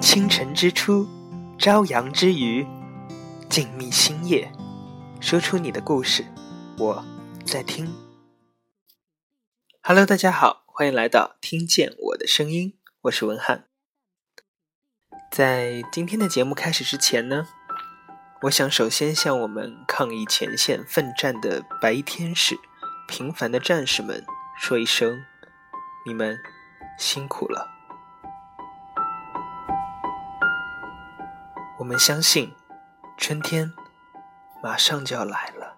清晨之初，朝阳之余，静谧星夜，说出你的故事，我在听。Hello，大家好，欢迎来到听见我的声音，我是文翰。在今天的节目开始之前呢，我想首先向我们抗疫前线奋战的白衣天使、平凡的战士们说一声，你们辛苦了。我们相信，春天马上就要来了。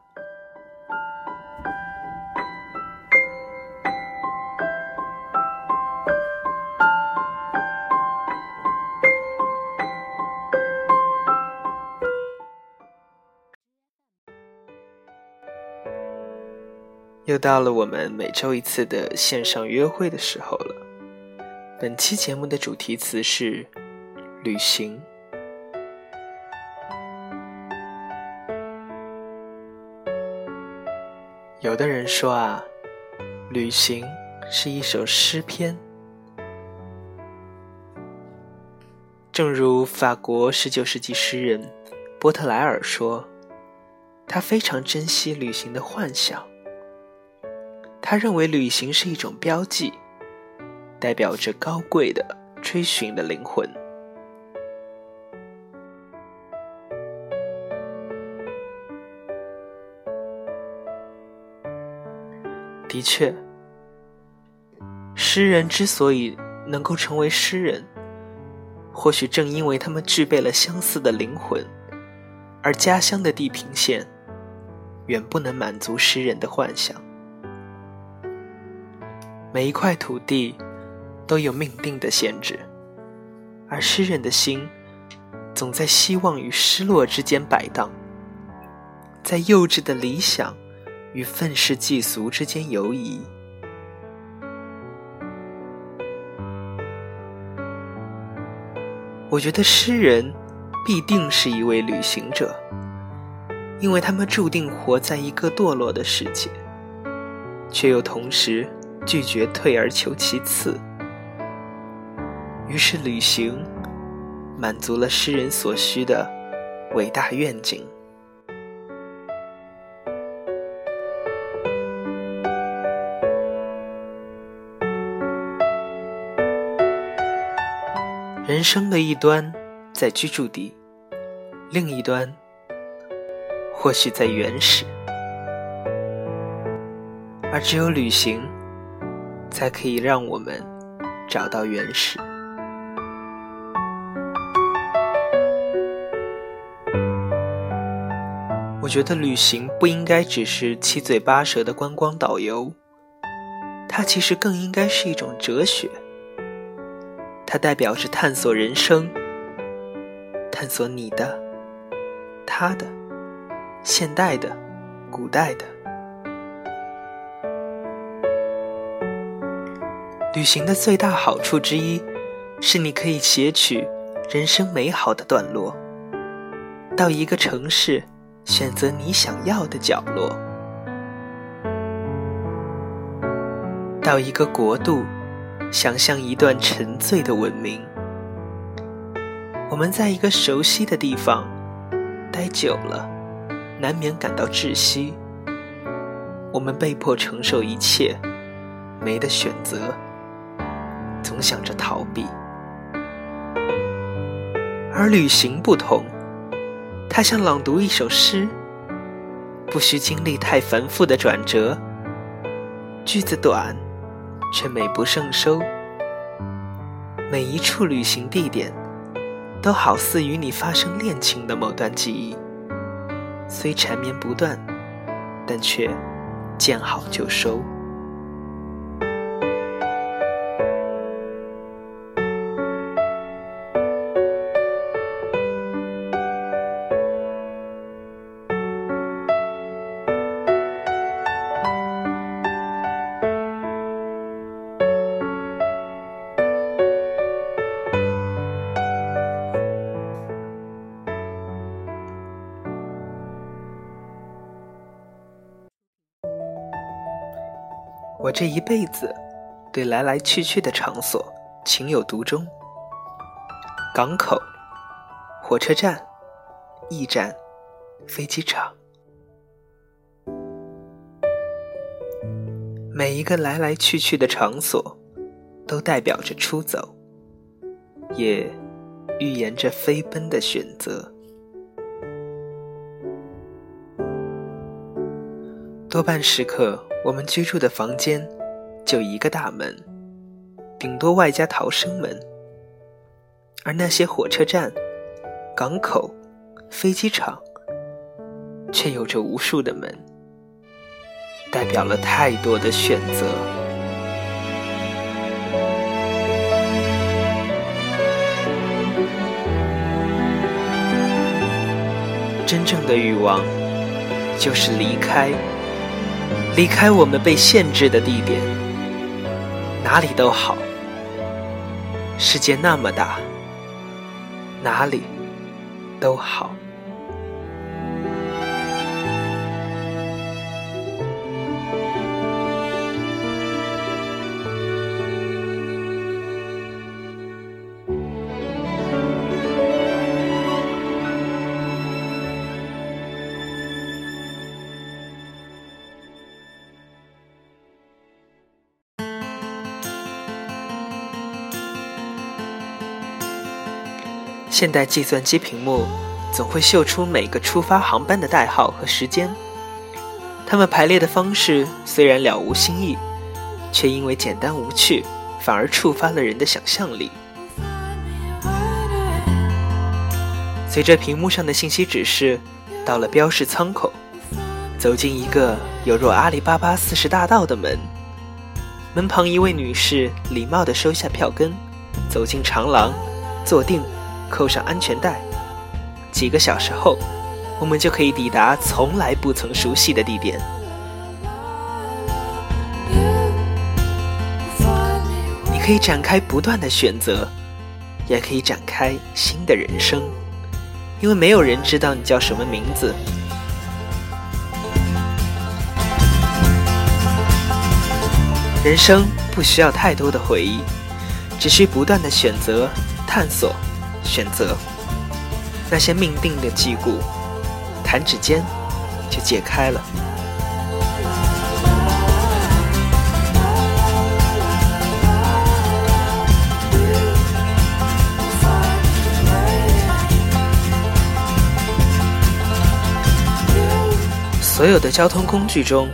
又到了我们每周一次的线上约会的时候了。本期节目的主题词是旅行。有的人说啊，旅行是一首诗篇。正如法国十九世纪诗人波特莱尔说，他非常珍惜旅行的幻想。他认为旅行是一种标记，代表着高贵的追寻的灵魂。的确，诗人之所以能够成为诗人，或许正因为他们具备了相似的灵魂，而家乡的地平线远不能满足诗人的幻想。每一块土地都有命定的限制，而诗人的心总在希望与失落之间摆荡，在幼稚的理想。与愤世嫉俗之间游移。我觉得诗人必定是一位旅行者，因为他们注定活在一个堕落的世界，却又同时拒绝退而求其次。于是，旅行满足了诗人所需的伟大愿景。人生的一端在居住地，另一端或许在原始，而只有旅行，才可以让我们找到原始。我觉得旅行不应该只是七嘴八舌的观光导游，它其实更应该是一种哲学。它代表着探索人生，探索你的、他的、现代的、古代的。旅行的最大好处之一，是你可以截取人生美好的段落，到一个城市，选择你想要的角落，到一个国度。想象一段沉醉的文明。我们在一个熟悉的地方待久了，难免感到窒息。我们被迫承受一切，没得选择，总想着逃避。而旅行不同，它像朗读一首诗，不需经历太繁复的转折，句子短。却美不胜收。每一处旅行地点，都好似与你发生恋情的某段记忆，虽缠绵不断，但却见好就收。这一辈子，对来来去去的场所情有独钟。港口、火车站、驿站、飞机场，每一个来来去去的场所，都代表着出走，也预言着飞奔的选择。多半时刻，我们居住的房间就一个大门，顶多外加逃生门。而那些火车站、港口、飞机场，却有着无数的门，代表了太多的选择。真正的欲望，就是离开。离开我们被限制的地点，哪里都好。世界那么大，哪里都好。现代计算机屏幕总会秀出每个出发航班的代号和时间。它们排列的方式虽然了无新意，却因为简单无趣，反而触发了人的想象力。随着屏幕上的信息指示，到了标示舱口，走进一个有若阿里巴巴四十大盗的门。门旁一位女士礼貌地收下票根，走进长廊，坐定。扣上安全带，几个小时后，我们就可以抵达从来不曾熟悉的地点。你可以展开不断的选择，也可以展开新的人生，因为没有人知道你叫什么名字。人生不需要太多的回忆，只需不断的选择、探索。选择那些命定的桎梏，弹指间就解开了。所有的交通工具中，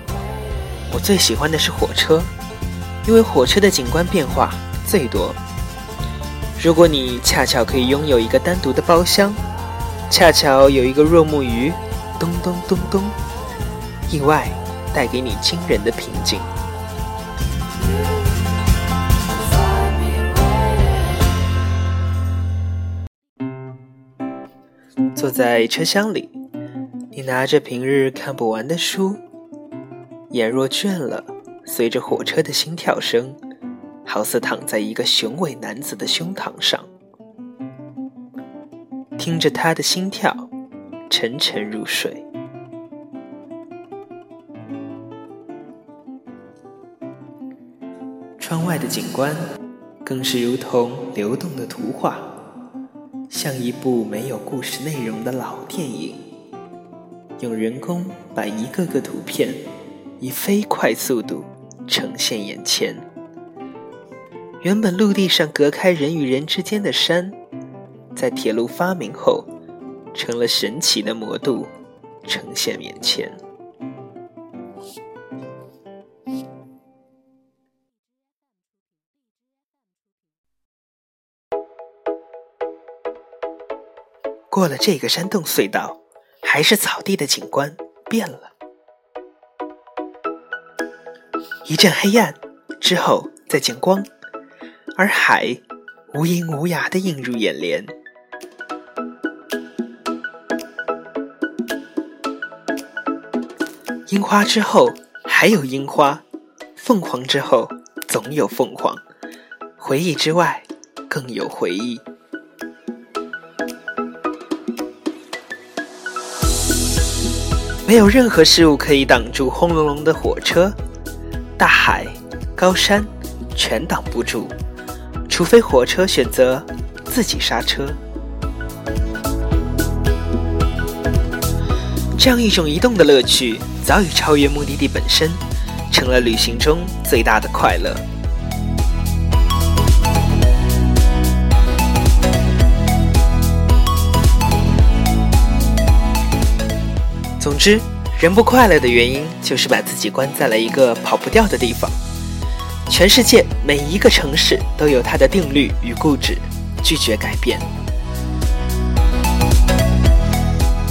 我最喜欢的是火车，因为火车的景观变化最多。如果你恰巧可以拥有一个单独的包厢，恰巧有一个若木鱼，咚咚咚咚，意外带给你惊人的平静。坐在车厢里，你拿着平日看不完的书，眼若倦了，随着火车的心跳声。好似躺在一个雄伟男子的胸膛上，听着他的心跳，沉沉入睡。窗外的景观更是如同流动的图画，像一部没有故事内容的老电影，用人工把一个个图片以飞快速度呈现眼前。原本陆地上隔开人与人之间的山，在铁路发明后，成了神奇的魔度，呈现面前。过了这个山洞隧道，还是草地的景观变了，一阵黑暗之后再见光。而海无垠无涯的映入眼帘，樱花之后还有樱花，凤凰之后总有凤凰，回忆之外更有回忆。没有任何事物可以挡住轰隆隆的火车，大海、高山全挡不住。除非火车选择自己刹车。这样一种移动的乐趣，早已超越目的地本身，成了旅行中最大的快乐。总之，人不快乐的原因，就是把自己关在了一个跑不掉的地方。全世界每一个城市都有它的定律与固执，拒绝改变。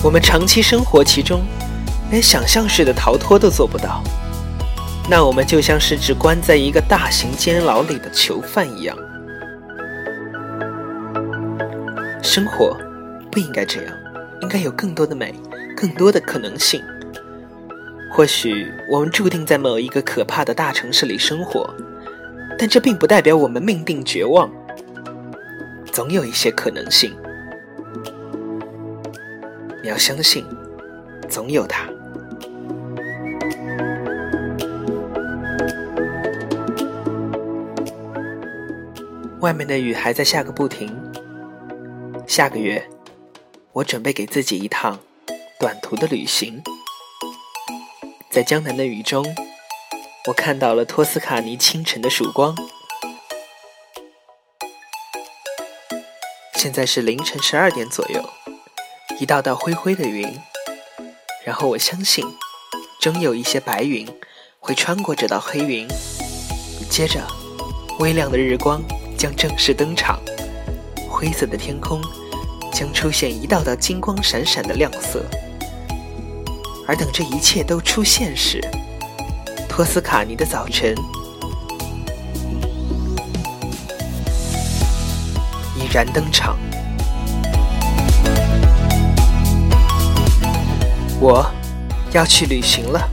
我们长期生活其中，连想象式的逃脱都做不到。那我们就像是只关在一个大型监牢里的囚犯一样。生活不应该这样，应该有更多的美，更多的可能性。或许我们注定在某一个可怕的大城市里生活，但这并不代表我们命定绝望。总有一些可能性。你要相信，总有它。外面的雨还在下个不停。下个月，我准备给自己一趟短途的旅行。在江南的雨中，我看到了托斯卡尼清晨的曙光。现在是凌晨十二点左右。一道道灰灰的云，然后我相信，终有一些白云会穿过这道黑云。接着，微亮的日光将正式登场，灰色的天空将出现一道道金光闪闪的亮色。而等这一切都出现时，托斯卡尼的早晨已然登场。我要去旅行了。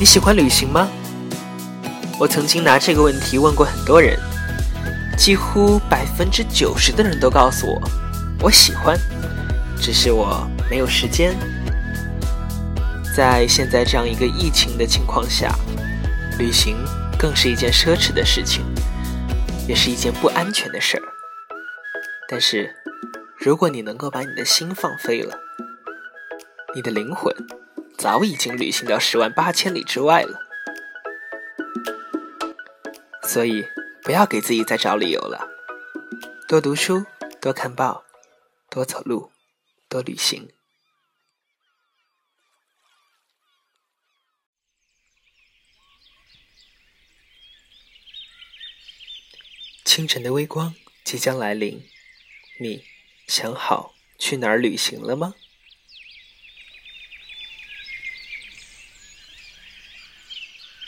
你喜欢旅行吗？我曾经拿这个问题问过很多人，几乎百分之九十的人都告诉我，我喜欢，只是我没有时间。在现在这样一个疫情的情况下，旅行更是一件奢侈的事情，也是一件不安全的事儿。但是，如果你能够把你的心放飞了，你的灵魂早已经旅行到十万八千里之外了。所以，不要给自己再找理由了。多读书，多看报，多走路，多旅行。清晨的微光即将来临。你想好去哪儿旅行了吗？